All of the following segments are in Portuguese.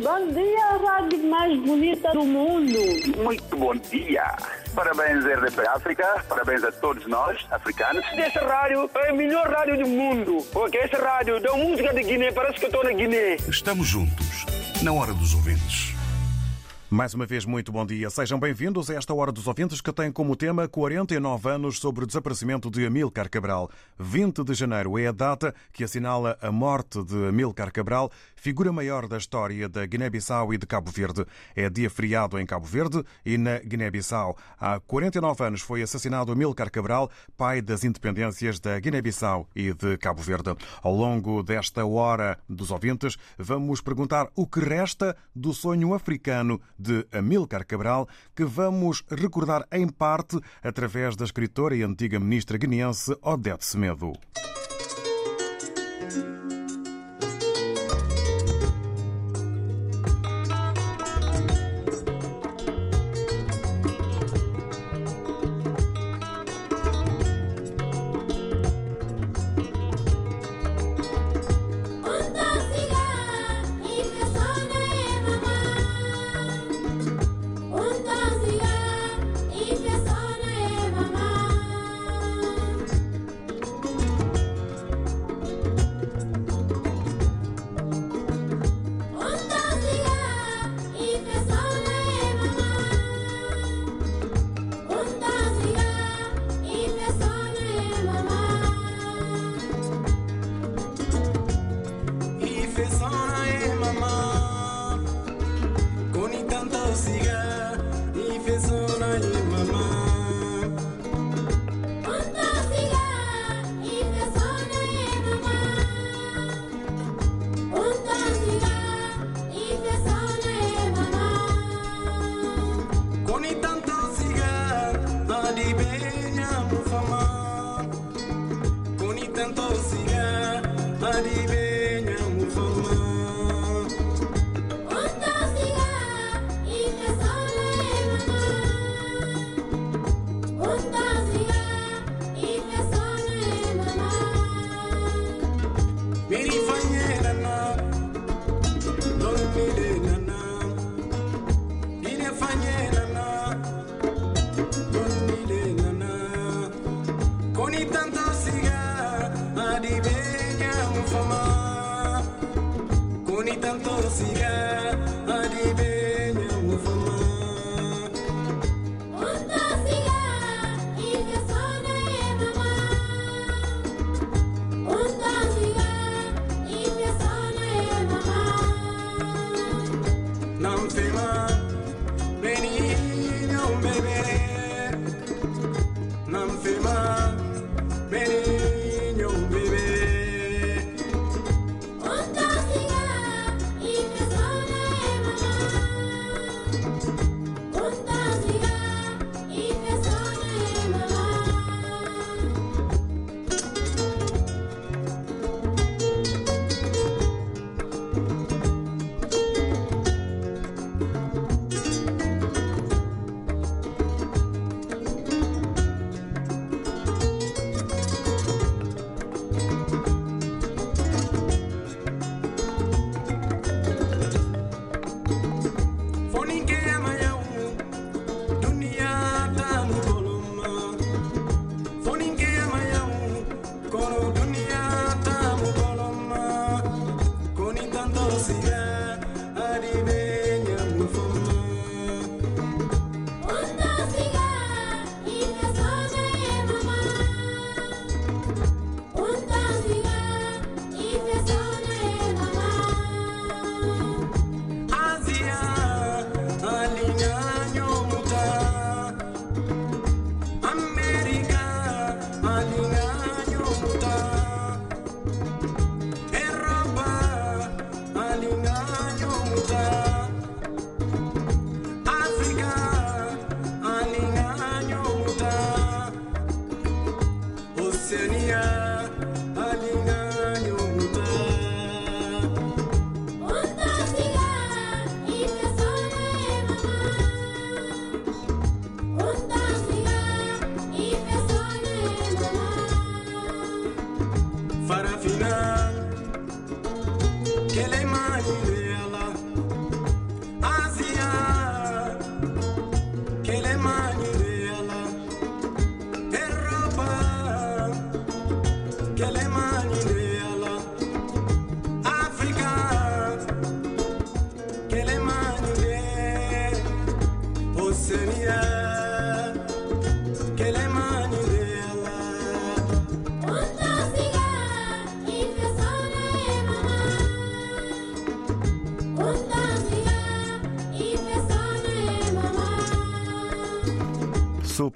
Bom dia, rádio mais bonita do mundo. Muito bom dia. Parabéns, RDP África. Parabéns a todos nós, africanos. Essa rádio é a melhor rádio do mundo. Porque essa rádio dá música de Guiné, parece que eu estou na Guiné. Estamos juntos, na hora dos ouvintes. Mais uma vez, muito bom dia. Sejam bem-vindos a esta Hora dos Ouvintes que tem como tema 49 anos sobre o desaparecimento de Amílcar Cabral. 20 de janeiro é a data que assinala a morte de Amílcar Cabral, figura maior da história da Guiné-Bissau e de Cabo Verde. É dia feriado em Cabo Verde e na Guiné-Bissau. Há 49 anos foi assassinado Amílcar Cabral, pai das independências da Guiné-Bissau e de Cabo Verde. Ao longo desta Hora dos Ouvintes, vamos perguntar o que resta do sonho africano de Amílcar Cabral, que vamos recordar em parte através da escritora e antiga ministra guineense Odete Semedo.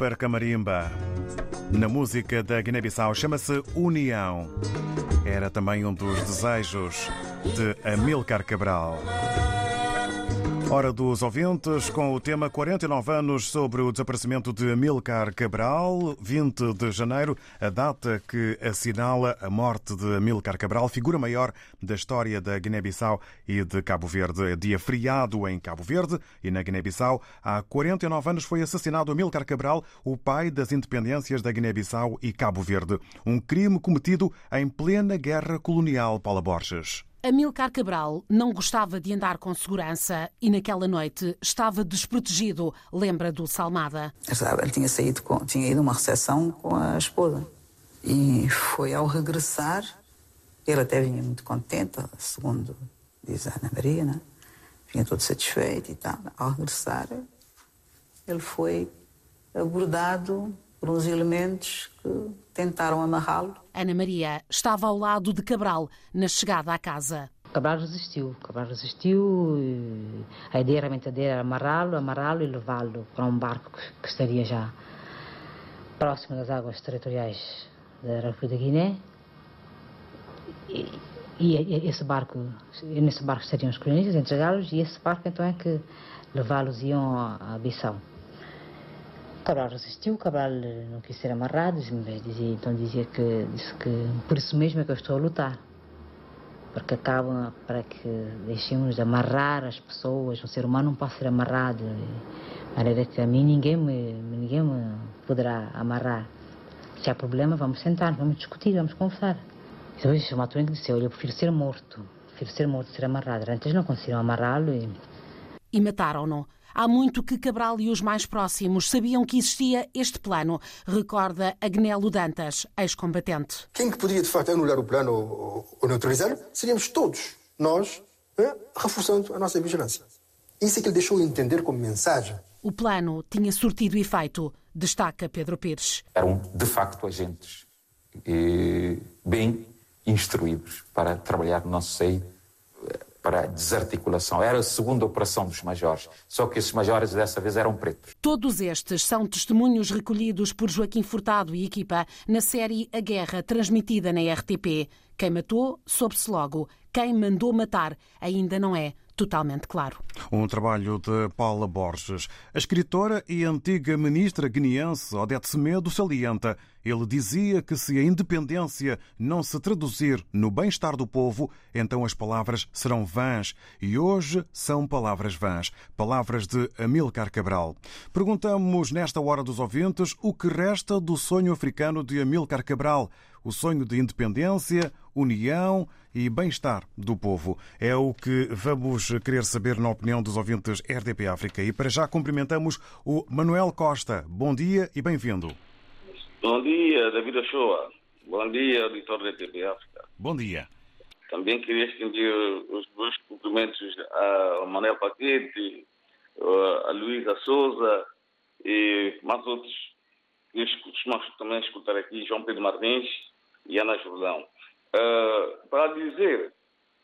Super Camarimba. Na música da Guiné-Bissau chama-se União. Era também um dos desejos de Amilcar Cabral. Hora dos ouvintes, com o tema 49 anos sobre o desaparecimento de Amilcar Cabral, 20 de janeiro, a data que assinala a morte de Amilcar Cabral, figura maior da história da Guiné-Bissau e de Cabo Verde. É dia feriado em Cabo Verde e na Guiné-Bissau. Há 49 anos foi assassinado Amilcar Cabral, o pai das independências da Guiné-Bissau e Cabo Verde. Um crime cometido em plena guerra colonial, Paula Borges. Amilcar Cabral não gostava de andar com segurança e naquela noite estava desprotegido, lembra do Salmada. Ele tinha saído com, tinha ido a uma recepção com a esposa e foi ao regressar, ele até vinha muito contente, segundo diz a Ana Maria, né? vinha todo satisfeito e tal. Ao regressar, ele foi abordado por uns elementos que tentaram amarrá-lo. Ana Maria estava ao lado de Cabral na chegada à casa. Cabral resistiu, Cabral resistiu. A ideia realmente era amarrá-lo, amarrá-lo e levá-lo para um barco que estaria já próximo das águas territoriais da República da Guiné. E, e esse barco, nesse barco estariam os colonistas, entregá-los, e esse barco então é que levá-los iam a Bissau. Cabral resistiu, Cabral não quis ser amarrado, dizia, então dizia que, disse que por isso mesmo é que eu estou a lutar. Porque acabam para que deixemos de amarrar as pessoas, o ser humano não pode ser amarrado. De maneira que a mim ninguém me, ninguém me poderá amarrar. Se há problema, vamos sentar, vamos discutir, vamos conversar. Então, o Maturengo disse, olha, eu prefiro ser morto, prefiro ser morto, ser amarrado. Antes não conseguiram amarrá-lo e... E mataram-no. Há muito que Cabral e os mais próximos sabiam que existia este plano, recorda Agnelo Dantas, ex-combatente. Quem que poderia, de facto, anular o plano ou, ou neutralizar seríamos todos nós, né, reforçando a nossa vigilância. Isso é que ele deixou entender como mensagem. O plano tinha surtido efeito, destaca Pedro Pires. Eram, de facto, agentes bem instruídos para trabalhar no nosso seio para desarticulação. Era a segunda operação dos majores, só que esses majores dessa vez eram pretos. Todos estes são testemunhos recolhidos por Joaquim Furtado e equipa na série A Guerra, transmitida na RTP. Quem matou, soube-se logo. Quem mandou matar, ainda não é totalmente claro. Um trabalho de Paula Borges. A escritora e antiga ministra guineense Odete Semedo salienta. Ele dizia que se a independência não se traduzir no bem-estar do povo, então as palavras serão vãs. E hoje são palavras vãs. Palavras de Amilcar Cabral. Perguntamos nesta hora dos ouvintes o que resta do sonho africano de Amilcar Cabral. O sonho de independência, união e bem-estar do povo. É o que vamos querer saber na opinião dos ouvintes RDP África. E para já cumprimentamos o Manuel Costa. Bom dia e bem-vindo. Bom dia, David Ochoa. Bom dia, auditor da RDP África. Bom dia. Também queria estender os meus cumprimentos a Manuel Paquete, a Luísa Souza e mais outros que costumamos também escutar aqui, João Pedro Martins e Ana Jordão. Uh, para dizer,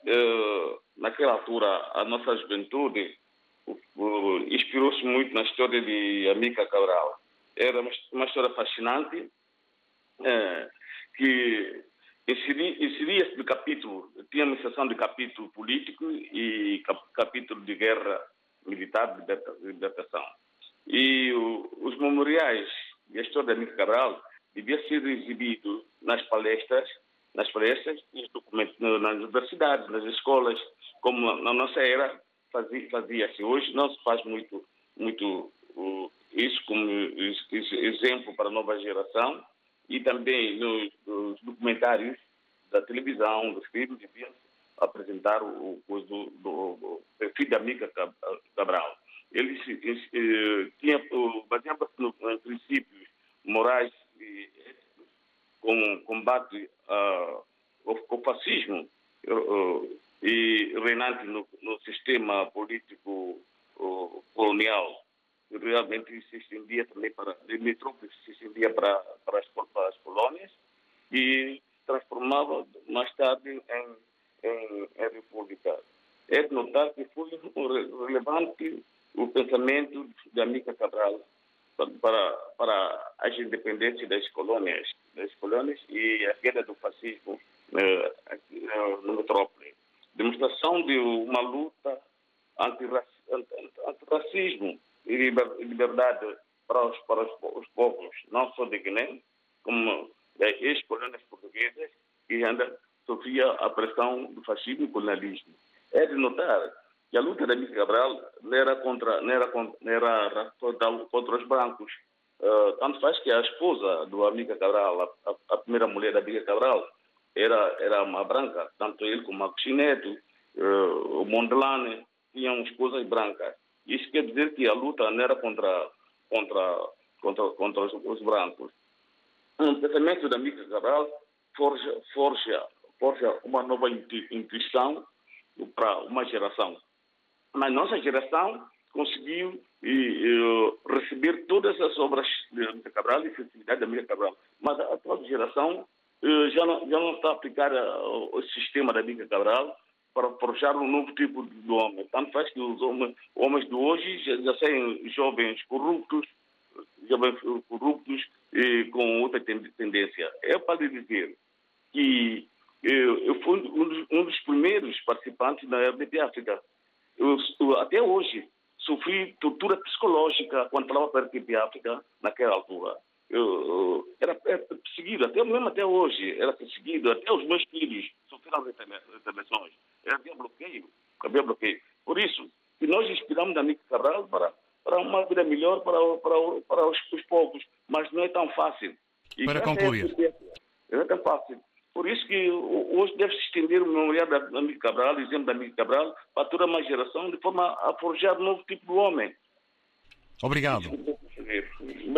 uh, naquela altura, a nossa juventude uh, inspirou-se muito na história de Amica Cabral. Era uma história fascinante que inseria-se no capítulo, tinha uma seção de capítulo político e cap, capítulo de guerra militar de libertação. E os memoriais da história de Amica Cabral devia ser exibido nas palestras, nas palestras e nas universidades, nas escolas, como na nossa era fazia-se. Fazia Hoje não se faz muito, muito uh, isso como exemplo para a nova geração e também nos, nos documentários da televisão, dos filmes, deviam apresentar o, o do, do, da Mica Cabral. Ele eh, tinha baseava-se em princípios morais com combate ao, fascismo uh, e reinante no, no, sistema político uh, colonial. realmente se estendia também para limítrofes, se estendia para, para, as, para as colônias e transformava mais tarde em, em, em república. É de notar que foi relevante o pensamento de Amica Cabral para, para as independências das colônias, das colônias e a queda do fascismo eh, aqui, eh, no metrópole. Demonstração de uma luta anti-racismo e liberdade para os, para os povos, não só de Guiné, como das ex-colônias portuguesas, que ainda sofria a pressão do fascismo e colonialismo. É de notar que a luta da Mica Cabral não era contra, não era, contra, não era contra os brancos. Uh, tanto faz que a esposa do Amiga Cabral, a, a, primeira mulher da Amiga Cabral, era, era uma branca, tanto ele como a Chineto, uh, o Mondelane, tinham esposas brancas. Isso quer dizer que a luta não era contra, contra, contra, contra os, os brancos. Um pensamento da Mica Cabral forja, forja, forja uma nova intuição para uma geração. Mas nossa geração conseguiu e, e, receber todas as obras de Amiga Cabral e sensibilidade da Amiga Cabral. Mas a atual geração eh, já não, já não está a aplicar uh, o sistema da Amiga Cabral para forjar um novo tipo de homem. Tanto faz que os homens, homens de hoje já, já jovens corruptos, jovens corruptos e com outra tendência. É para lhe dizer que eu, eu fui um dos, um dos, primeiros participantes da RDP África. Eu, eu, até hoje sofri tortura psicológica quando falava para a RDP África naquela altura. Eu, era, era perseguido, até mesmo até hoje, era perseguido, até os meus filhos sofreram intervenções. Havia bloqueio, havia bloqueio. Por isso, que nós inspiramos a Nick Cabral para, para uma vida melhor para, para, para os, os povos, mas não é tão fácil. E para concluir. É, não é tão fácil. Por isso que hoje deve-se estender o memorial da Amigo Cabral, o exemplo da Amigo Cabral, para toda uma geração, de forma a forjar um novo tipo de homem. Obrigado.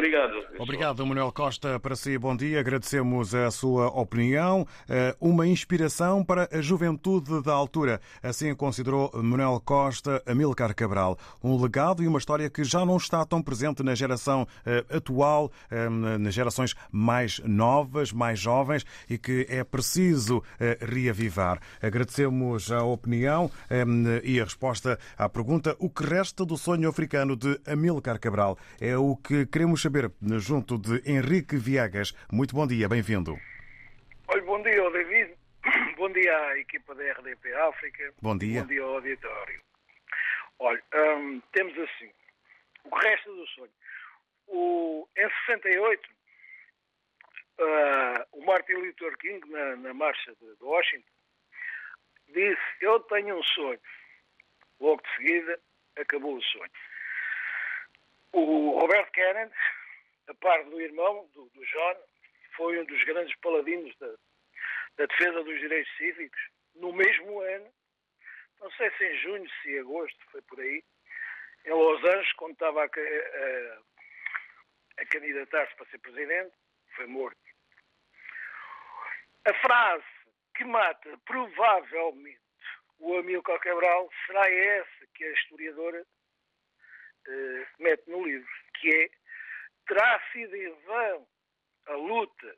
Obrigado. Obrigado, Manuel Costa. Para si, bom dia. Agradecemos a sua opinião. Eh, uma inspiração para a juventude da altura. Assim considerou Manuel Costa Amilcar Cabral. Um legado e uma história que já não está tão presente na geração eh, atual, eh, nas gerações mais novas, mais jovens e que é preciso reavivar. Agradecemos a opinião e a resposta à pergunta: o que resta do sonho africano de Amilcar Cabral? É o que queremos saber junto de Henrique Viegas. Muito bom dia, bem-vindo. Oi, bom dia, David. Bom dia à equipa da RDP África. Bom dia. Bom dia ao auditório. Olha, hum, temos assim, o resto do sonho. O, em 68, uh, ah, o Martin Luther King, na, na marcha de, de Washington, disse: Eu tenho um sonho. Logo de seguida, acabou o sonho. O Roberto Kennedy, a par do irmão, do, do John, foi um dos grandes paladinos da, da defesa dos direitos cívicos. No mesmo ano, não sei se em junho, se em agosto, foi por aí, em Los Angeles, quando estava a, a, a candidatar-se para ser presidente, foi morto. A frase que mata provavelmente o Amílcar Cabral será essa que a historiadora uh, mete no livro, que é terá sido em vão a luta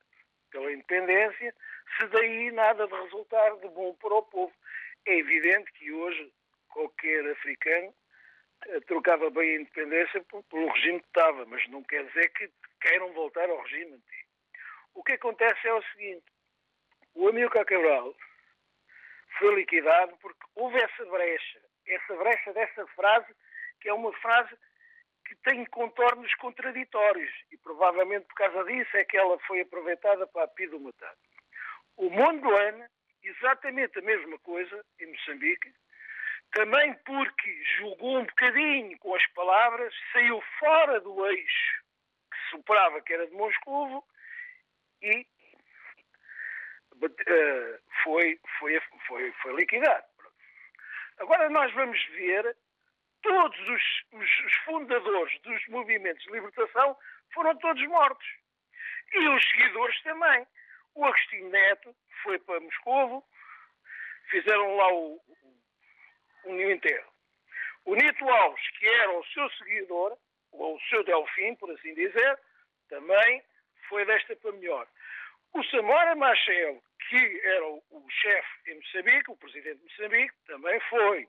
pela independência se daí nada de resultar de bom para o povo. É evidente que hoje qualquer africano uh, trocava bem a independência pelo regime que estava, mas não quer dizer que queiram voltar ao regime antigo. O que acontece é o seguinte, o Amilcar Cabral foi liquidado porque houve essa brecha, essa brecha dessa frase que é uma frase que tem contornos contraditórios e provavelmente por causa disso é que ela foi aproveitada para a Pido matar. O Mondlane, exatamente a mesma coisa em Moçambique, também porque jogou um bocadinho com as palavras, saiu fora do eixo que superava que era de Moscovo e uh, foi, foi, foi, foi liquidado. Agora nós vamos ver todos os, os, os fundadores dos movimentos de libertação foram todos mortos. E os seguidores também. O Agostinho Neto foi para Moscovo, fizeram lá o, o, o enterro. O Nito Alves, que era o seu seguidor, ou o seu Delfim, por assim dizer, também foi desta para melhor. O Samora Machel, que era o, o chefe em Moçambique, o presidente de Moçambique, também foi.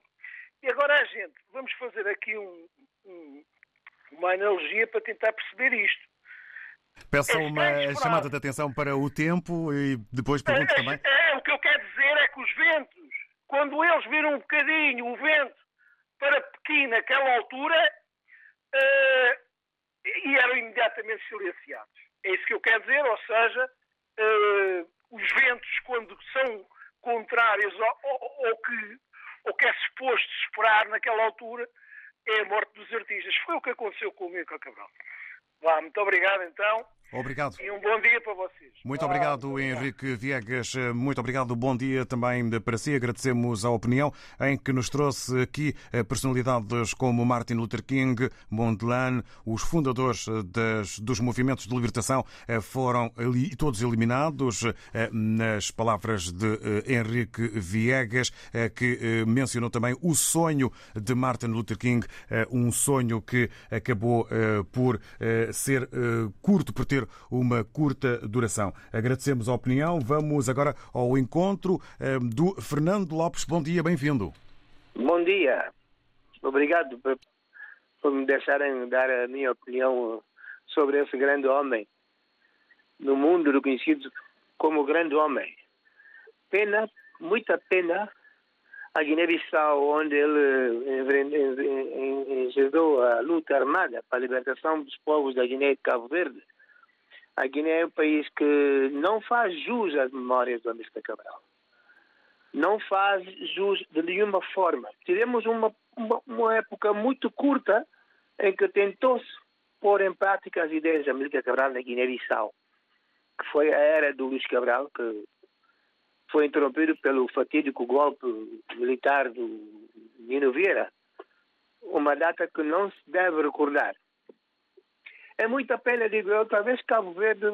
E agora a gente, vamos fazer aqui um, um, uma analogia para tentar perceber isto. Peço uma chamada de atenção para o tempo e depois pergunto é, também. É, o que eu quero dizer é que os ventos, quando eles viram um bocadinho o vento para Pequim naquela altura, uh, e eram imediatamente silenciados. É isso que eu quero dizer, ou seja, uh, os ventos, quando são contrários ao, ao, ao, que, ao que é suposto esperar naquela altura, é a morte dos artistas. Foi o que aconteceu com o Mico Cabral. Vá, muito obrigado então. Obrigado. E um bom dia para vocês. Muito obrigado, muito Henrique Viegas. Muito obrigado. Bom dia também para si. Agradecemos a opinião em que nos trouxe aqui personalidades como Martin Luther King, Mondlane, os fundadores das, dos movimentos de libertação foram todos eliminados. Nas palavras de Henrique Viegas, que mencionou também o sonho de Martin Luther King, um sonho que acabou por ser curto, por ter uma curta duração. Agradecemos a opinião. Vamos agora ao encontro do Fernando Lopes. Bom dia, bem-vindo. Bom dia. Obrigado por, por me deixarem dar a minha opinião sobre esse grande homem no mundo reconhecido como grande homem. Pena, muita pena, a Guiné-Bissau, onde ele engendou a luta armada para a libertação dos povos da Guiné e Cabo Verde. A Guiné é um país que não faz jus às memórias do Amílcar Cabral. Não faz jus de nenhuma forma. Tivemos uma, uma, uma época muito curta em que tentou-se pôr em prática as ideias de Amílcar Cabral na Guiné-Bissau, que foi a era do Luís Cabral, que foi interrompido pelo fatídico golpe militar do Nino Vieira. Uma data que não se deve recordar. É muita pena, digo eu, talvez Cabo Verde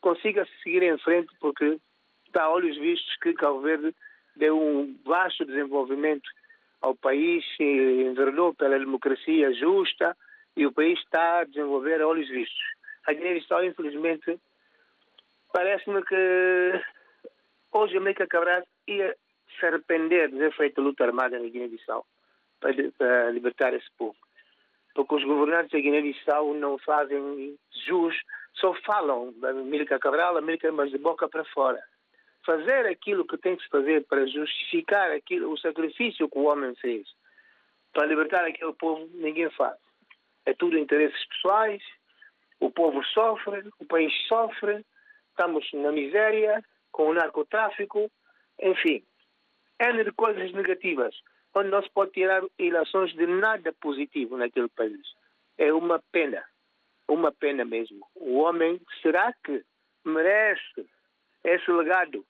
consiga seguir em frente, porque está a olhos vistos que Cabo Verde deu um vasto desenvolvimento ao país, envernou pela democracia justa e o país está a desenvolver a olhos vistos. A Guiné-Bissau, infelizmente, parece-me que hoje América Cabral ia se arrepender de ter feito luta armada na Guiné-Bissau para libertar esse povo porque os governantes da Guiné-Bissau não fazem jus, só falam da América Cabral, América, mas de boca para fora. Fazer aquilo que tem que se fazer para justificar aquilo, o sacrifício que o homem fez para libertar aquele povo, ninguém faz. É tudo interesses pessoais, o povo sofre, o país sofre, estamos na miséria, com o narcotráfico, enfim, N de coisas negativas onde não se pode tirar ilações de nada positivo naquele país. É uma pena, uma pena mesmo. O homem, será que merece esse legado?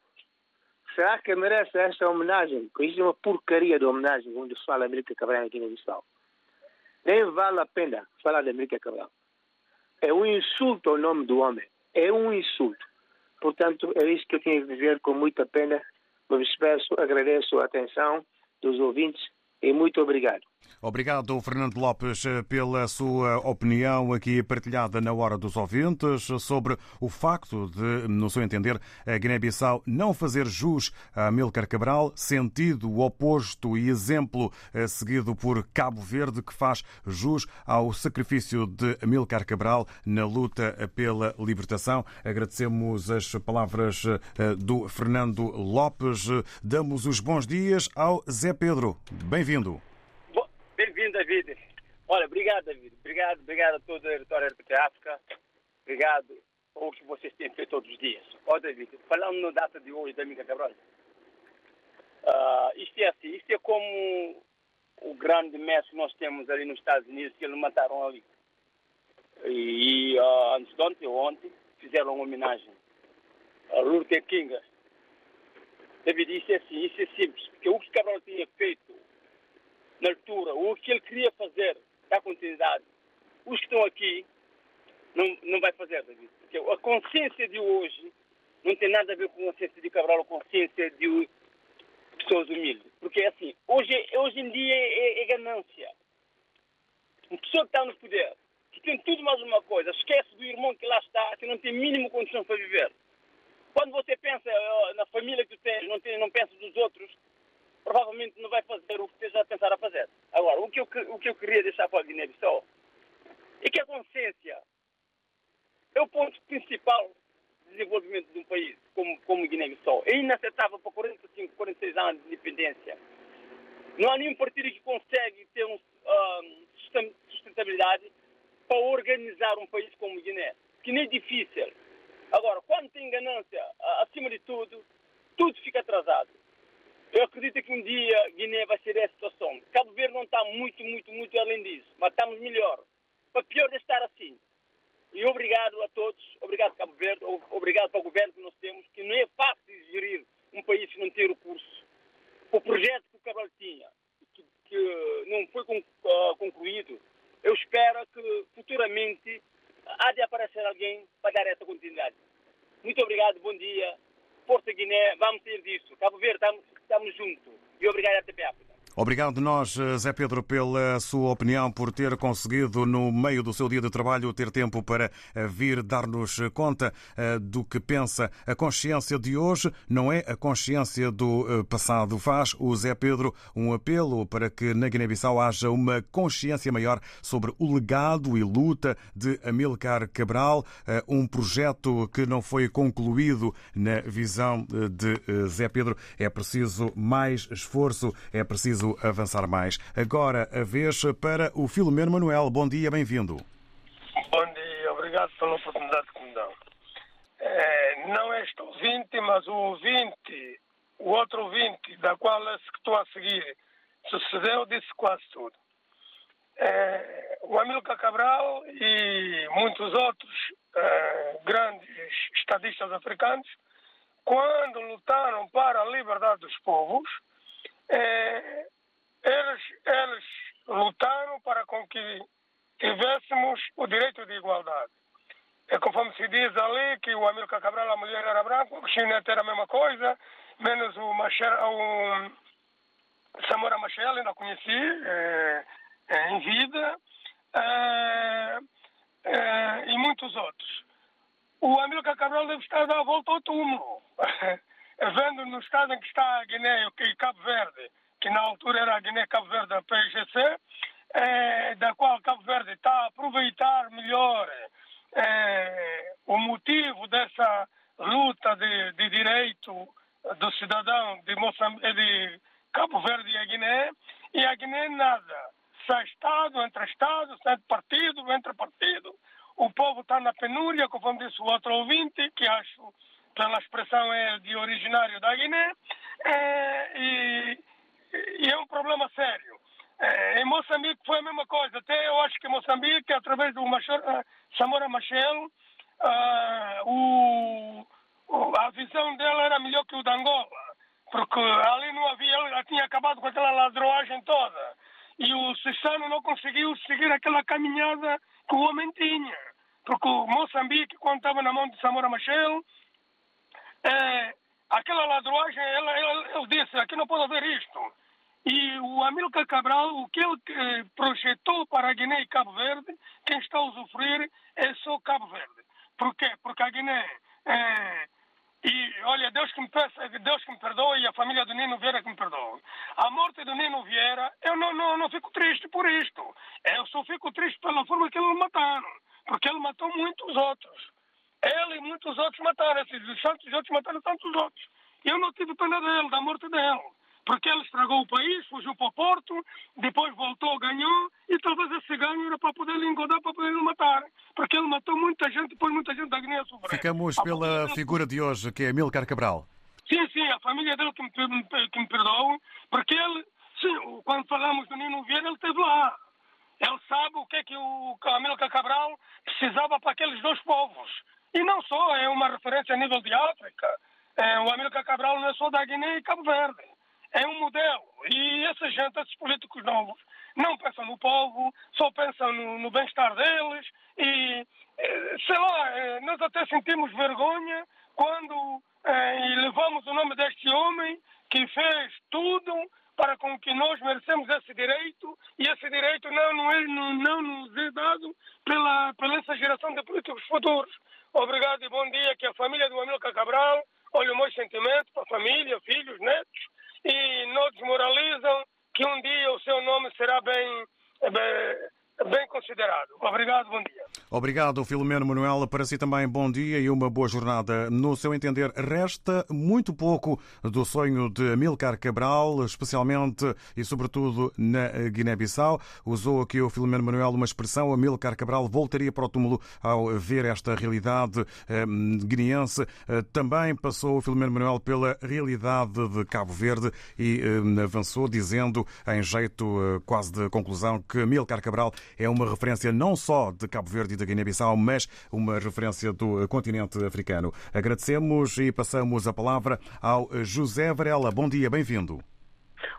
Será que merece esta homenagem? Porque isso é uma porcaria de homenagem onde se fala América Cabral aqui na Bissau. Nem vale a pena falar de América Cabral. É um insulto ao nome do homem. É um insulto. Portanto, é isso que eu tinha que dizer com muita pena. Me despeço, agradeço a atenção dos ouvintes e muito obrigado. Obrigado, Fernando Lopes, pela sua opinião aqui partilhada na Hora dos Ouvintes sobre o facto de, no seu entender, a Guiné-Bissau não fazer jus a Amílcar Cabral, sentido oposto e exemplo eh, seguido por Cabo Verde, que faz jus ao sacrifício de Amílcar Cabral na luta pela libertação. Agradecemos as palavras eh, do Fernando Lopes. Damos os bons dias ao Zé Pedro. Bem-vindo. Bem-vindo, David. Olha, obrigado, David. Obrigado, obrigado a toda a editora RTP África. Obrigado o que vocês têm feito todos os dias. Ó, David, falando na data de hoje da Mica Cabral, uh, isto é assim, isto é como o grande mestre que nós temos ali nos Estados Unidos, que eles mataram ali. E uh, antes de ontem ontem, fizeram uma homenagem a Luther King. David, isso é assim, isso é simples, porque o que Cabral tinha feito na altura, o que ele queria fazer, dar continuidade, os que estão aqui não, não vai fazer, David. Porque a consciência de hoje não tem nada a ver com a consciência de Cabral, a consciência de pessoas humildes. Porque é assim, hoje, hoje em dia é, é ganância. Uma pessoa que está no poder tem tudo mais uma coisa. Esquece do irmão que lá está, que não tem mínimo condição para viver. Quando você pensa na família que tu tens, não, tem, não pensa dos outros, provavelmente não vai fazer o que esteja a pensar a fazer. Agora, o que eu, o que eu queria deixar para a Guiné-Bissau é que a consciência é o ponto principal de desenvolvimento de um país como, como Guiné-Bissau. É inaceitável para 45, 46 anos de independência. Não há nenhum partido que consegue ter um, um, sustentabilidade para organizar um país como Guiné, que nem é difícil. Agora, quando tem ganância, acima de tudo, tudo fica atrasado. Eu acredito que um dia Guiné vai ser essa situação. Cabo Verde não está muito, muito, muito além disso, mas estamos melhor. Para pior de estar assim. E obrigado a todos, obrigado Cabo Verde, obrigado para o governo que nós temos, que não é fácil gerir um país que não tem recurso. O projeto que o Cabral tinha, que, que não foi concluído, eu espero que futuramente há de aparecer alguém para dar essa continuidade. Muito obrigado, bom dia. Porto Guiné, vamos ter disso. Cabo Verde, estamos, estamos juntos. E obrigado à TPA. Obrigado nós, Zé Pedro, pela sua opinião, por ter conseguido, no meio do seu dia de trabalho, ter tempo para eh, vir dar-nos conta eh, do que pensa. A consciência de hoje não é a consciência do eh, passado. Faz o Zé Pedro um apelo para que na Guiné-Bissau haja uma consciência maior sobre o legado e luta de Amilcar Cabral, um projeto que não foi concluído na visão de Zé Pedro. É preciso mais esforço, é preciso preciso avançar mais. Agora, a vez para o Filomeno Manuel. Bom dia, bem-vindo. Bom dia, obrigado pela oportunidade que me dão. É, não é este ouvinte, mas o ouvinte, o outro ouvinte, da qual esse que estou a seguir sucedeu, disse quase tudo. É, o Amílcar Cabral e muitos outros é, grandes estadistas africanos, quando lutaram para a liberdade dos povos, é, eles, eles lutaram para que tivéssemos o direito de igualdade. É conforme se diz ali que o Amílcar Cabral, a mulher era branca, o chinete era a mesma coisa, menos o, Machel, o Samora Machel, ainda conheci é, é, em vida, é, é e muitos outros. O Amílcar Cabral deve estar a volta ao túmulo. vendo no estado em que está a Guiné e Cabo Verde, que na altura era a Guiné-Cabo Verde da PGC, é, da qual Cabo Verde está a aproveitar melhor é, o motivo dessa luta de, de direito do cidadão de, Moçambique, de Cabo Verde e a Guiné, e a Guiné nada. Sai Estado, entre Estado, sai partido, entre partido. O povo está na penúria, como disse o outro ouvinte, que acho pela expressão é de originário da Guiné, é, e, e, é um problema sério. É, em Moçambique foi a mesma coisa. Até eu acho que Moçambique, através do Machor, uh, Samora Machel, uh, o, a visão dela era melhor que o da Angola, porque ali não havia, ela tinha acabado com aquela ladroagem toda. E o Cissano não conseguiu seguir aquela caminhada que o homem tinha. Porque o Moçambique, quando estava na mão de Samora Machel, é, aquela ladroagem, ela, ela, ele disse, aqui não pode haver isto. E o Amílcar Cabral, o que ele eh, projetou para a Guiné e Cabo Verde, quem está a usufruir é só Cabo Verde. Por quê? Porque a Guiné é, e olha, Deus que me Deus que me perdoe e a família do Nino Vieira que me perdoe. A morte do Nino Vieira, eu não, não, não fico triste por isto. Eu só fico triste pela forma que ele mataram. Porque ele matou muitos outros. Ele e muitos outros mataram. Esses santos outros mataram tantos outros. Eu não tive pena dele, da morte dele. Porque ele estragou o país, fugiu para o Porto, depois voltou, ganhou, e talvez esse ganho era para poder lhe engodar, para poder lhe matar. Porque ele matou muita gente, depois muita gente da Guiné a sofrer. Ficamos pela figura de hoje, que é Milcar Cabral. Sim, sim, a família dele que me, que me perdoe, porque ele, sim, quando falamos do Nino Vieira, ele esteve lá. Ele sabe o que é que o Amílcar Cabral precisava para aqueles dois povos. E não só, é uma referência a nível de África. É, o Amílcar Cabral não é só da Guiné e Cabo Verde. É um modelo. E essa gente, esses políticos novos, não pensam no povo, só pensam no, no bem-estar deles. E, é, sei lá, é, nós até sentimos vergonha quando é, levamos o nome deste homem que fez tudo para com que nós merecemos esse direito e esse direito não, não, é, não, nos é dado pela, pela essa geração de políticos futuros. Obrigado e bom dia, que a família do Amilcar Cabral, olha o meu sentimento para a família, filhos, netos, e não desmoralizam que um dia o seu nome será bem, bem bem considerado. Obrigado, bom dia. Obrigado, Filomeno Manuel. Para si também, bom dia e uma boa jornada. No seu entender, resta muito pouco do sonho de Amilcar Cabral, especialmente e sobretudo na Guiné-Bissau. Usou aqui o Filomeno Manuel uma expressão, Amilcar Cabral voltaria para o túmulo ao ver esta realidade eh, guineense. Eh, também passou o Filomeno Manuel pela realidade de Cabo Verde e eh, avançou dizendo, em jeito quase de conclusão, que Amilcar Cabral é uma referência não só de Cabo Verde e da Guiné-Bissau, mas uma referência do continente africano. Agradecemos e passamos a palavra ao José Varela. Bom dia, bem-vindo.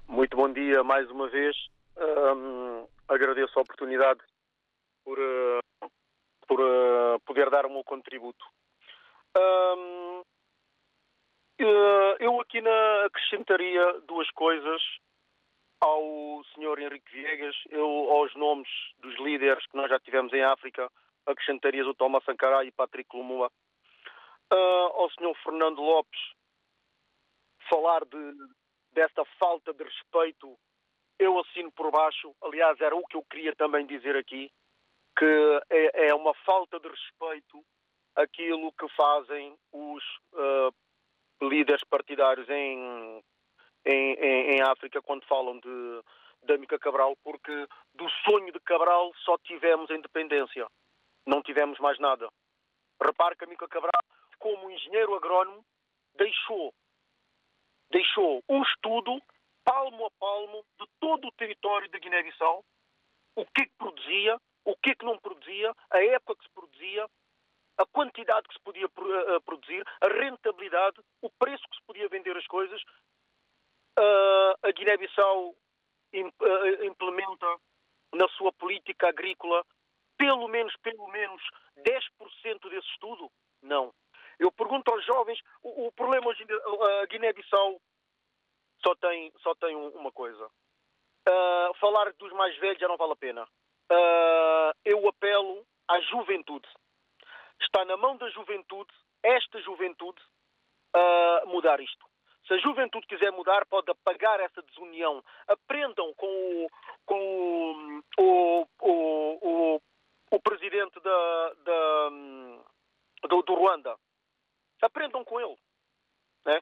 Muito bom dia mais uma vez. Um, agradeço a oportunidade por, uh, por uh, poder dar o meu contributo. Um, uh, eu aqui na, acrescentaria duas coisas ao Sr. Henrique Viegas, eu aos nomes dos líderes que nós já tivemos em África, acrescentaria o Thomas Sankara e Patrick Lumumba. Uh, ao Sr. Fernando Lopes, falar de, desta falta de respeito, eu assino por baixo. Aliás, era o que eu queria também dizer aqui, que é, é uma falta de respeito aquilo que fazem os uh, líderes partidários em em, em, em África quando falam de, de Cabral, porque do sonho de Cabral só tivemos a independência, não tivemos mais nada. Repare que Amica Cabral, como engenheiro agrónomo, deixou, deixou um estudo palmo a palmo de todo o território da Guiné-Bissau, o que, é que produzia, o que, é que não produzia, a época que se produzia, a quantidade que se podia eh, produzir, a rentabilidade, o preço que se podia vender as coisas Uh, a Guiné-Bissau uh, implementa na sua política agrícola pelo menos, pelo menos 10% desse estudo? Não. Eu pergunto aos jovens, o, o problema hoje a Guiné-Bissau só tem, só tem uma coisa. Uh, falar dos mais velhos já não vale a pena. Uh, eu apelo à juventude. Está na mão da juventude, esta juventude, uh, mudar isto. Se a juventude quiser mudar, pode apagar essa desunião. Aprendam com o, com o, o, o, o presidente da, da, do, do Ruanda. Aprendam com ele. Né?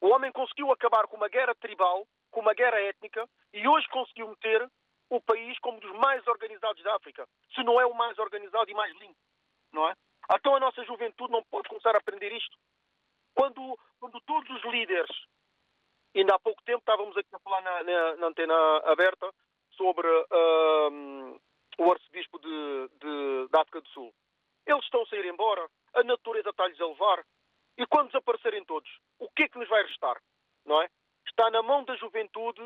O homem conseguiu acabar com uma guerra tribal, com uma guerra étnica, e hoje conseguiu meter o país como dos mais organizados da África. Se não é o mais organizado e mais limpo. Não é? Então a nossa juventude não pode começar a aprender isto. Quando, quando todos os líderes, ainda há pouco tempo estávamos aqui a falar na, na, na antena aberta sobre uh, o arcebispo de, de, de África do Sul. Eles estão a sair embora, a natureza está-lhes a levar. E quando desaparecerem todos, o que é que nos vai restar? Não é? Está na mão da juventude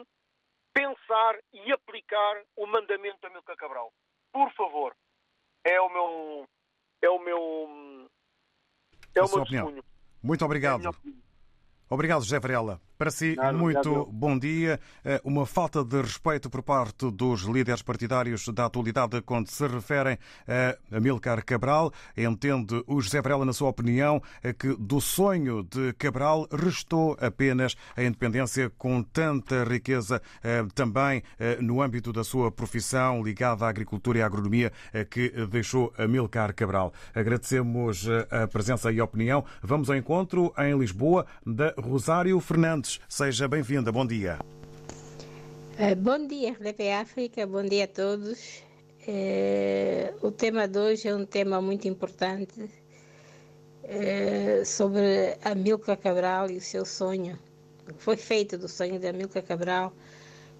pensar e aplicar o mandamento da Milka Cabral. Por favor. É o meu. É o meu. É o meu testemunho. Muito obrigado. Obrigado, José Varela. Para si, Nada, muito obrigado. bom dia. Eh, uma falta de respeito por parte dos líderes partidários da atualidade quando se referem a Amilcar Cabral. Entende o José Varela, na sua opinião, que do sonho de Cabral restou apenas a independência com tanta riqueza eh, também eh, no âmbito da sua profissão ligada à agricultura e à agronomia que deixou Amilcar Cabral. Agradecemos a presença e a opinião. Vamos ao encontro em Lisboa da Rosário Fernandes. Seja bem-vinda. Bom dia. Uh, bom dia, RDP África. Bom dia a todos. Uh, o tema de hoje é um tema muito importante uh, sobre a Milka Cabral e o seu sonho. Foi feito do sonho da Milka Cabral,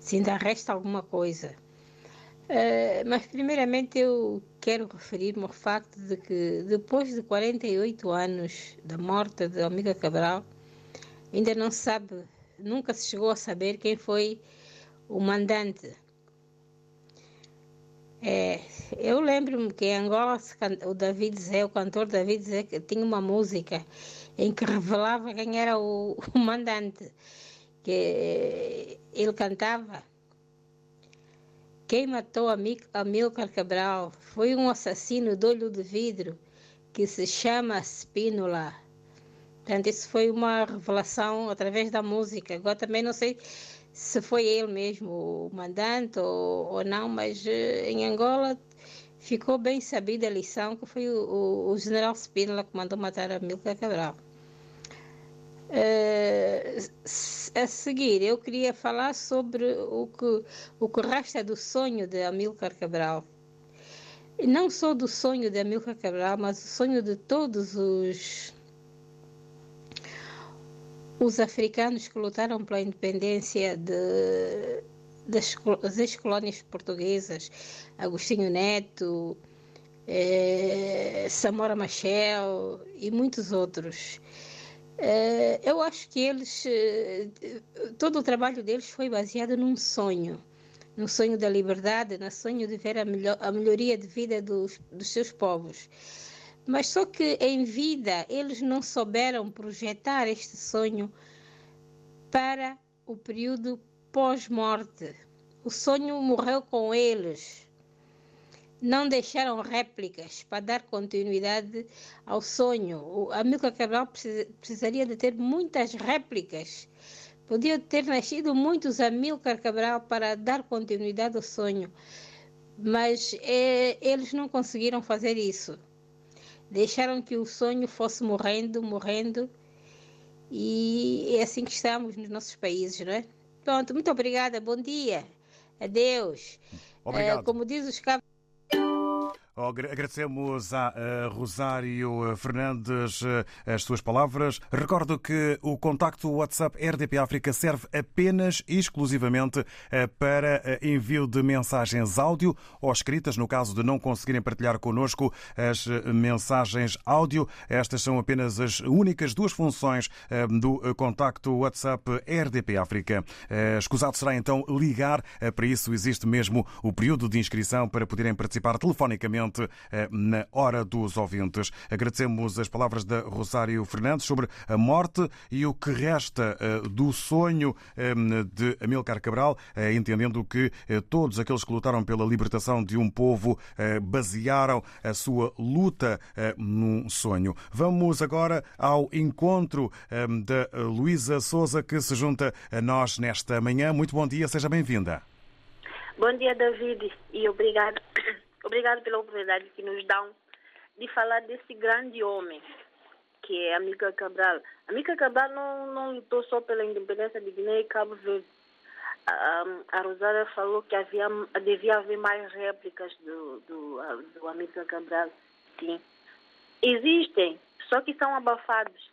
se ainda resta alguma coisa. mas, primeiramente, eu quero referir-me ao facto de que, depois de 48 anos da morte de Amiga Cabral, ainda não se sabe, nunca se chegou a saber quem foi o mandante. É, eu lembro-me que em Angola o David Zé, o cantor David Zé, tinha uma música em que revelava quem era o, o mandante. que ele cantava. Quem matou Amílcar Cabral foi um assassino de olho de vidro que se chama Spínola. Portanto, isso foi uma revelação através da música. Agora também não sei se foi ele mesmo o mandante ou, ou não, mas eh, em Angola ficou bem sabida a lição que foi o, o, general Spínola que mandou matar Amílcar Cabral. Uh, a seguir, eu queria falar sobre o que, o que resta do sonho de Amílcar Cabral. Não só do sonho de Amílcar Cabral, mas o sonho de todos os, os africanos que lutaram pela independência de, das, das ex-colônias portuguesas, Agostinho Neto, eh, Samora Machel e muitos outros. Eh, eu acho que eles, eh, todo o trabalho deles foi baseado num sonho, no sonho da liberdade, no sonho de ver a, melhor, a melhoria de vida dos, dos seus povos. Mas só que em vida eles não souberam projetar este sonho para o período pós-morte. O sonho morreu com eles não deixaram réplicas para dar continuidade ao sonho. O Amílcar Cabral precisaria de ter muitas réplicas. Podia ter nascido muitos Amílcar Cabral para dar continuidade ao sonho, mas é, eles não conseguiram fazer isso. Deixaram que o sonho fosse morrendo, morrendo, e é assim que estamos nos nossos países, não é? Pronto, muito obrigada, bom dia, adeus. Obrigado. É, como diz os cabos. Agradecemos a Rosário Fernandes as suas palavras. Recordo que o contacto WhatsApp RDP África serve apenas e exclusivamente eh, para eh, envio de mensagens áudio ou escritas, no caso de não conseguirem partilhar connosco as eh, mensagens áudio. Estas são apenas as únicas duas funções do contacto WhatsApp RDP África. Escusado será então ligar, para isso existe mesmo o período de inscrição para poderem participar telefonicamente eh, na Hora dos Ouvintes. Agradecemos as palavras da Rosário Fernandes sobre a morte e o que resta eh, do sonho eh, de Amilcar Cabral, entendendo que todos aqueles que lutaram pela libertação de um povo basearam a sua luta num sonho. Vamos agora ao encontro da Luísa Souza, que se junta a nós nesta manhã. Muito bom dia, seja bem-vinda. Bom dia, David, e obrigado Obrigado pela oportunidade que nos dão de falar desse grande homem, que é Amica Cabral. Amica Cabral não, não lutou só pela independência de Guiné e Cabo Verde. A, a Rosária falou que havia, devia haver mais réplicas do, do, do Amica Cabral. Sim. Existem, só que são abafados.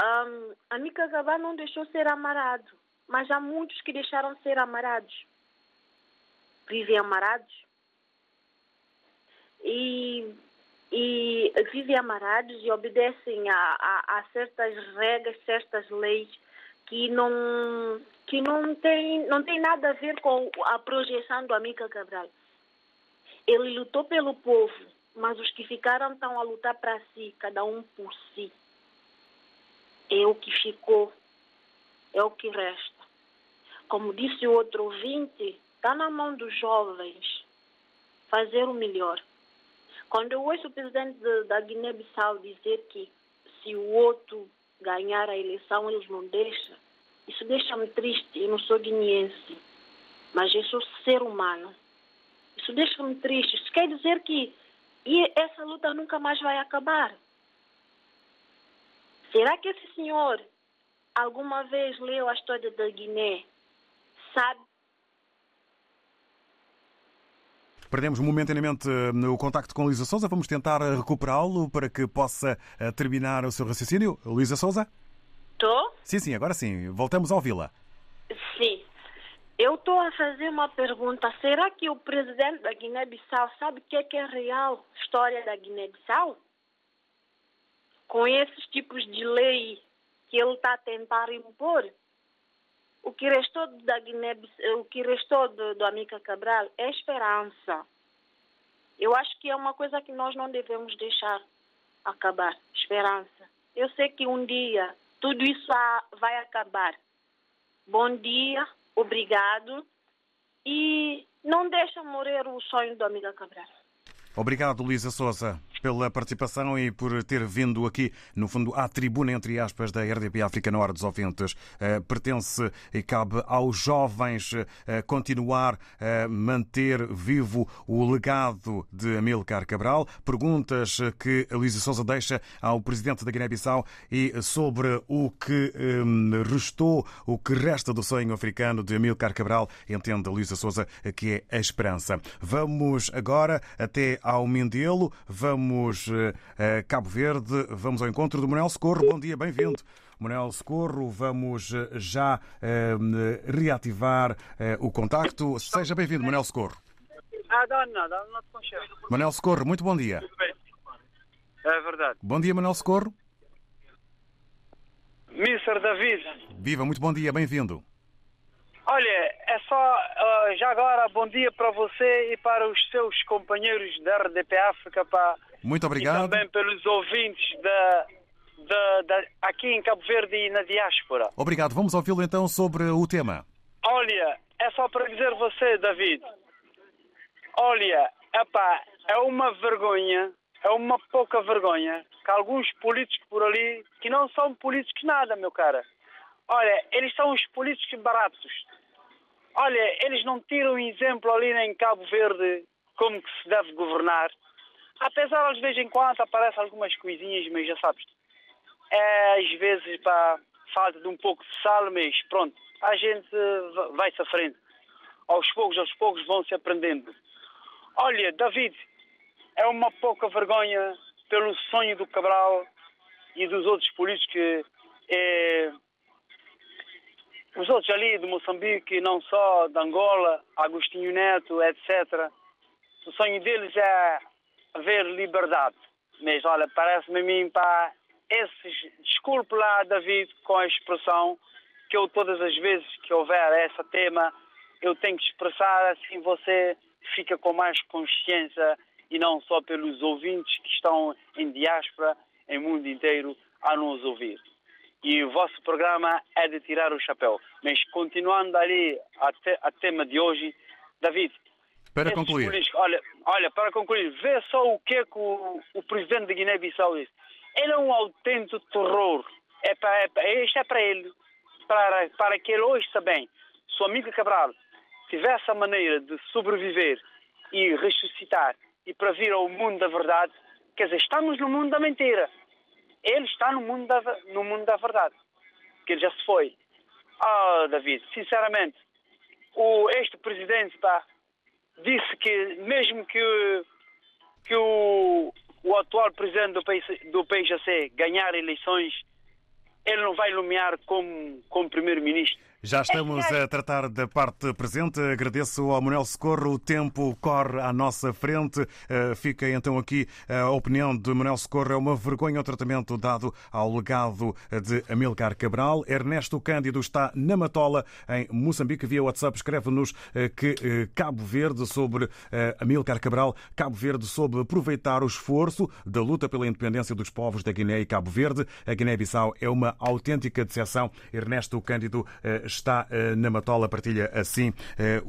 Um, Amica Cabral não deixou ser amarado, mas há muitos que deixaram ser amarados. Vivem amarados e, e vivem amarados e obedecem a, a, a, certas regras, certas leis que não que não tem não tem nada a ver com a projeção do Amica Cabral. Ele lutou pelo povo, mas os que ficaram estão a lutar para si, cada um por si. É o que ficou, é o que resta. Como disse o outro ouvinte, está na mão dos jovens fazer o melhor. Quando eu ouço o presidente de, da Guiné-Bissau dizer que se o outro ganhar a eleição, eles não deixam, isso deixa-me triste. Eu não sou guineense, mas eu sou ser humano. Isso deixa-me triste. Isso quer dizer que essa luta nunca mais vai acabar. Será que esse senhor alguma vez leu a história da Guiné? Sabe Perdemos momentaneamente eh, o contacto com Luísa Souza. Vamos tentar eh, recuperá-lo para que possa eh, terminar o seu raciocínio. Luísa Souza? Estou? Sim, sim, agora sim. Voltamos ao Vila. Sim. Eu estou a fazer uma pergunta. Será que o presidente da Guiné-Bissau sabe o que é, que é real história da Guiné-Bissau? Com esses tipos de lei que ele está a tentar impor? O que restou da Guiné, o que restou do, do Amica Cabral é esperança. Eu acho que é uma coisa que nós não devemos deixar acabar. Esperança. Eu sei que um dia tudo isso vai acabar. bom dia, obrigado. E não deixa morrer o sonho do amiga Cabral. Obrigado, Luísa Souza, pela participação e por ter vindo aqui, no fundo, à tribuna, entre aspas, da RDP África na Hora dos Ouvintes. Uh, pertence e cabe aos jovens uh, continuar a manter vivo o legado de Amílcar Cabral. Perguntas que a Luísa Souza deixa ao presidente da Guiné-Bissau e sobre o que um, restou, o que resta do sonho africano de Amílcar Cabral, entende a Luísa Souza que é a esperança. Vamos agora até ao Mindelo, vamos a Cabo Verde, vamos ao encontro do Manuel Socorro. Bom dia, bem-vindo. Manuel Socorro, vamos já uh, reativar o contacto. Seja bem-vindo, Manuel Socorro. Ah, dá nada, não Manuel Socorro, muito bom dia. É verdade. Bom dia, Manuel Socorro. Mr. David. Viva, muito bom dia, bem-vindo. Olha, é só já agora bom dia para você e para os seus companheiros da RDP África para muito obrigado e também pelos ouvintes da, da, da, aqui em Cabo Verde e na diáspora. Obrigado. Vamos ouvi-lo então sobre o tema. Olha, é só para dizer você, David. Olha, epá, é uma vergonha, é uma pouca vergonha que alguns políticos por ali que não são políticos nada, meu cara. Olha, eles são os políticos baratos. Olha, eles não tiram exemplo ali em Cabo Verde como que se deve governar. Apesar de vez em quando aparecem algumas coisinhas, mas já sabes, é às vezes para falta de um pouco de sal, mas pronto, a gente vai-se à frente. Aos poucos, aos poucos vão-se aprendendo. Olha, David, é uma pouca vergonha pelo sonho do Cabral e dos outros políticos que é, os outros ali de Moçambique, não só de Angola, Agostinho Neto, etc. O sonho deles é haver liberdade. Mas olha, parece-me a mim, pá, esses, desculpe lá, David, com a expressão, que eu todas as vezes que houver esse tema, eu tenho que expressar assim, você fica com mais consciência e não só pelos ouvintes que estão em diáspora, em mundo inteiro, a nos ouvir e o vosso programa é de tirar o chapéu. Mas continuando ali a, te, a tema de hoje, David. Para concluir. Olha, olha, para concluir, vê só o que é que o, o presidente de Guiné-Bissau disse. Ele é um autêntico terror. É para, é para, isto é para ele, para, para que ele ouça bem. Se o amigo Cabral tivesse a maneira de sobreviver e ressuscitar e para vir ao mundo da verdade, quer dizer, estamos no mundo da mentira. Ele está no mundo da, no mundo da verdade. Que ele já se foi. Ah, David, sinceramente, o, este presidente pá, disse que mesmo que, que o, o atual presidente do, PIC, do PIJC ganhar eleições, ele não vai nomear como, como primeiro-ministro. Já estamos a tratar da parte presente. Agradeço ao Manuel Socorro. O tempo corre à nossa frente. Eh, fica então aqui a opinião de Manuel Socorro. É uma vergonha o tratamento dado ao legado de Amilcar Cabral. Ernesto Cândido está na Matola, em Moçambique. Via WhatsApp escreve-nos eh, que eh, Cabo Verde sobre Amilcar Cabral. Cabo Verde soube aproveitar o esforço da luta pela independência dos povos da Guiné e Cabo Verde. A Guiné-Bissau é uma autêntica decepção. Ernesto Cândido está eh, na Matola, partilha assim eh,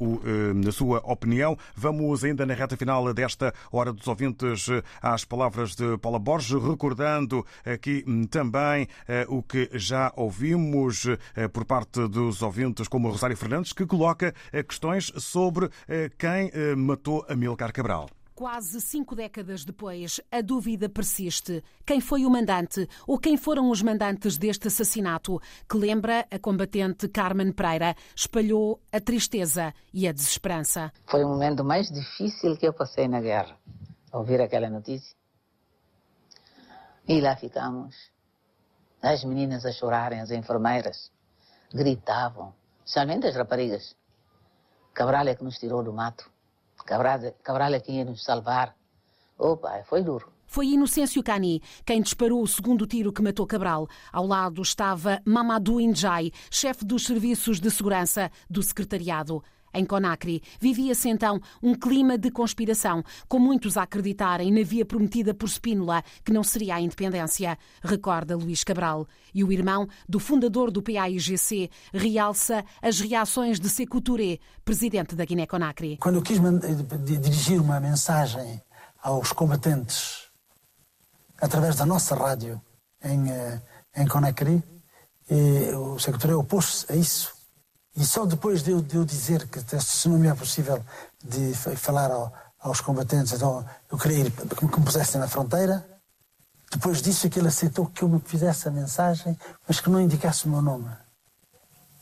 a sua opinião. Vamos ainda na reta final desta Hora dos Ouvintes eh, às palavras de Paula Borges, recordando aqui hum, também o que já ouvimos por parte dos ouvintes, como o Rosário Fernandes, que coloca questões sobre quem matou Amilcar Cabral. Quase cinco décadas depois, a dúvida persiste. Quem foi o mandante ou quem foram os mandantes deste assassinato que lembra a combatente Carmen Pereira, espalhou a tristeza e a desesperança. Foi o momento mais difícil que eu passei na guerra, ouvir aquela notícia. E lá ficamos. As meninas a chorarem, as enfermeiras gritavam, especialmente as raparigas. Cabral é que nos tirou do mato. Cabral, Cabral ia nos salvar. Opa, foi duro. Foi Inocêncio Cani quem disparou o segundo tiro que matou Cabral. Ao lado estava Mamadou Indjai, chefe dos serviços de segurança do secretariado. Em Conakry, vivia-se então um clima de conspiração, com muitos a acreditarem na via prometida por Spínola, que não seria a independência, recorda Luís Cabral. E o irmão do fundador do PAIGC realça as reações de Sekou Touré, presidente da Guiné-Conakry. Quando eu quis dirigir uma mensagem aos combatentes através da nossa rádio em, eh, em Conakry, o secretário opôs-se a isso. E só depois de eu, de eu, dizer que se não me é possível de falar ao, aos combatentes, então eu queria ir, que me pusessem na fronteira, depois disso que ele aceitou que eu me fizesse a mensagem, mas que não indicasse o meu nome.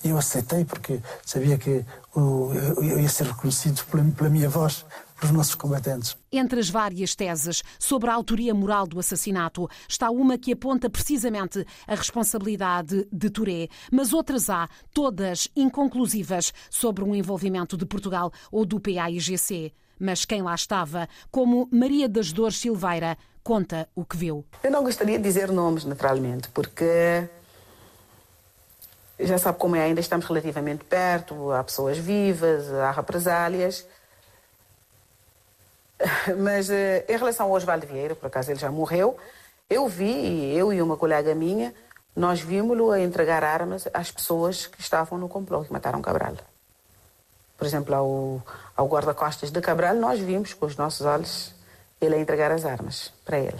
Eu aceitei porque sabia que eu ia ser reconhecido pela minha voz pelos nossos combatentes. Entre as várias teses sobre a autoria moral do assassinato está uma que aponta precisamente a responsabilidade de Touré, mas outras há, todas inconclusivas, sobre um envolvimento de Portugal ou do PAIGC. Mas quem lá estava, como Maria das Dores Silveira, conta o que viu. Eu não gostaria de dizer nomes, naturalmente, porque já sabe como é, ainda estamos relativamente perto, há pessoas vivas, há represálias. Mas eh, em relação ao Osvaldo Vieira, por acaso ele já morreu, eu vi, eu e uma colega minha, nós vimos-lo a entregar armas às pessoas que estavam no complô, que mataram Cabral. Por exemplo, ao, ao guarda-costas de Cabral, nós vimos com os nossos olhos ele a entregar as armas para ele,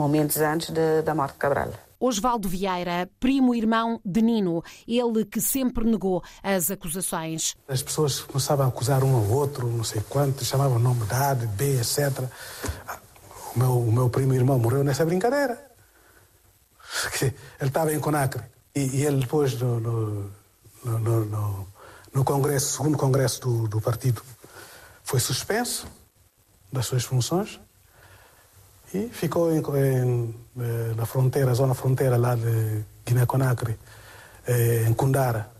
momentos antes de, da morte de Cabral. Osvaldo Vieira, primo irmão de Nino, ele que sempre negou as acusações. As pessoas começavam a acusar um ao outro, não sei quanto, chamavam o nome da A, de B, etc. O meu, o meu primo irmão morreu nessa brincadeira. Ele estava em Conacre e, e ele depois no, no, no, no, no congresso, segundo congresso do, do partido, foi suspenso das suas funções e ficou em, em, eh, na fronteira, zona fronteira lá de Guiné-Conakry, eh, em Kundara,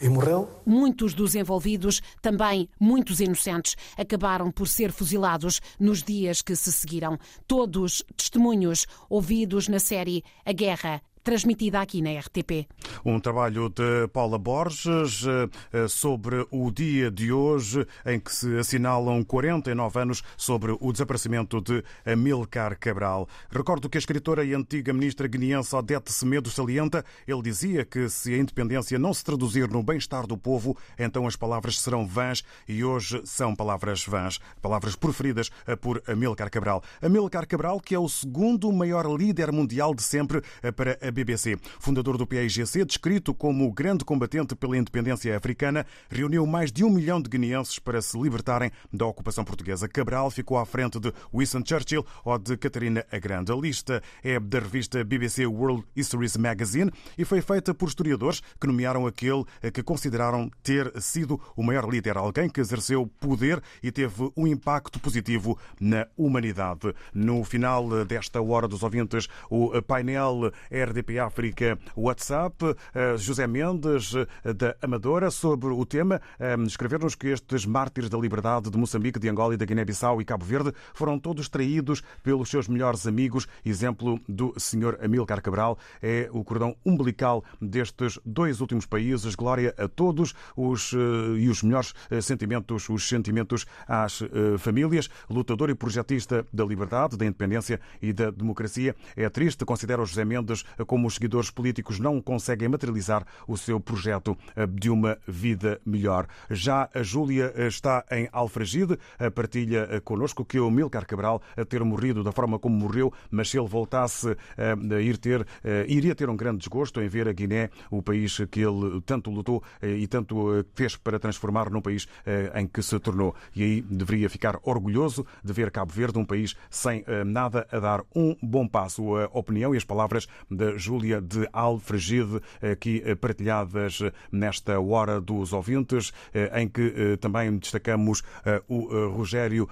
e morreu. Muitos dos envolvidos, também muitos inocentes, acabaram por ser fuzilados nos dias que se seguiram. Todos testemunhos ouvidos na série A Guerra transmitida aqui na RTP. Um trabalho de Paula Borges eh, sobre o dia de hoje, em que se assinalam 49 anos sobre o desaparecimento de Amilcar Cabral. Recordo que a escritora e antiga ministra guineense Odete Semedo salienta, ele dizia que se a independência não se traduzir no bem-estar do povo, então as palavras serão vãs e hoje são palavras vãs, palavras preferidas eh, por Amilcar Cabral. Amilcar Cabral, que é o segundo maior líder mundial de sempre eh, para a BBC. Fundador do PAIGC, descrito como o grande combatente pela independência africana, reuniu mais de um milhão de guineenses para se libertarem da ocupação portuguesa. Cabral ficou à frente de Winston Churchill ou de Catarina a Grande. A lista é da revista BBC World Histories Magazine e foi feita por historiadores que nomearam aquele que consideraram ter sido o maior líder, alguém que exerceu poder e teve um impacto positivo na humanidade. No final desta hora dos ouvintes, o painel RDP RDP África WhatsApp. Eh, José Mendes, eh, da Amadora, sobre o tema, eh, escrever-nos que estes mártires da liberdade de Moçambique, de Angola e da Guiné-Bissau e Cabo Verde foram todos traídos pelos seus melhores amigos. Exemplo do Sr. Amílcar Cabral é o cordão umbilical destes dois últimos países. Glória a todos os e os melhores sentimentos, os sentimentos às famílias. Lutador e projetista da liberdade, da independência e da democracia. É triste, considera o José Mendes como como os seguidores políticos não conseguem materializar o seu projeto eh, de uma vida melhor. Já a Júlia eh, está em Alfragide, partilha eh, connosco que o Milcar Cabral a ter morrido da forma como morreu, mas se ele voltasse a ir ter, iria ter um grande desgosto em ver a Guiné, o país que ele tanto lutou e tanto fez para transformar num país em que se tornou. E aí deveria ficar orgulhoso de ver Cabo Verde, um país sem nada a dar um bom passo. A opinião e as palavras da Júlia de Alfragide, aqui eh, partilhadas eh, nesta hora dos ouvintes, eh, em que também destacamos o Rogério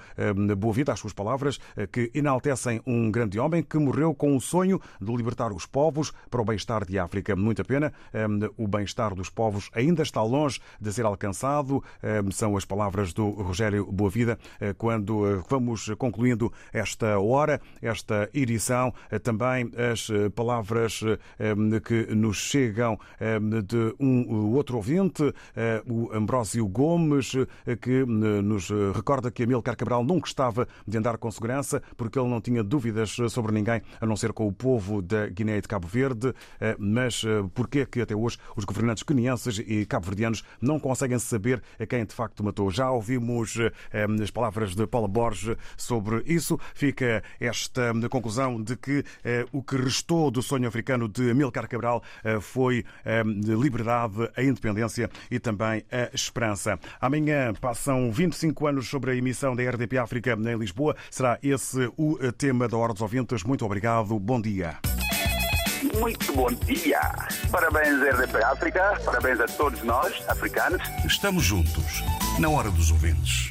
Boavida, as suas palavras, que enaltecem um grande homem que morreu com o sonho de libertar os povos para o bem-estar de África. Muita pena, o bem-estar dos povos ainda está longe de ser alcançado, são as palavras do Rogério Boavida, quando vamos concluindo esta hora, esta edição, também as palavras notas que nos chegam de um outro ouvinte, o Ambrósio Gomes, que nos recorda que Amílcar Cabral nunca estava de andar com segurança porque ele não tinha dúvidas sobre ninguém, a não ser com o povo da Guiné e de Cabo Verde. Mas porquê que até hoje os governantes quenienses e cabo-verdianos não conseguem saber quem de facto matou? Já ouvimos as palavras de Paula Borges sobre isso. Fica esta conclusão de que o que restou do sonho africano de Amílcar Cabral foi a liberdade, a independência e também a esperança. Amanhã passam 25 anos sobre a emissão da RDP África em Lisboa. Será esse o tema da Hora dos Ouvintes. Muito obrigado. Bom dia. Muito bom dia. Parabéns, RDP África. Parabéns a todos nós, africanos. Estamos juntos, na hora dos ouvintes.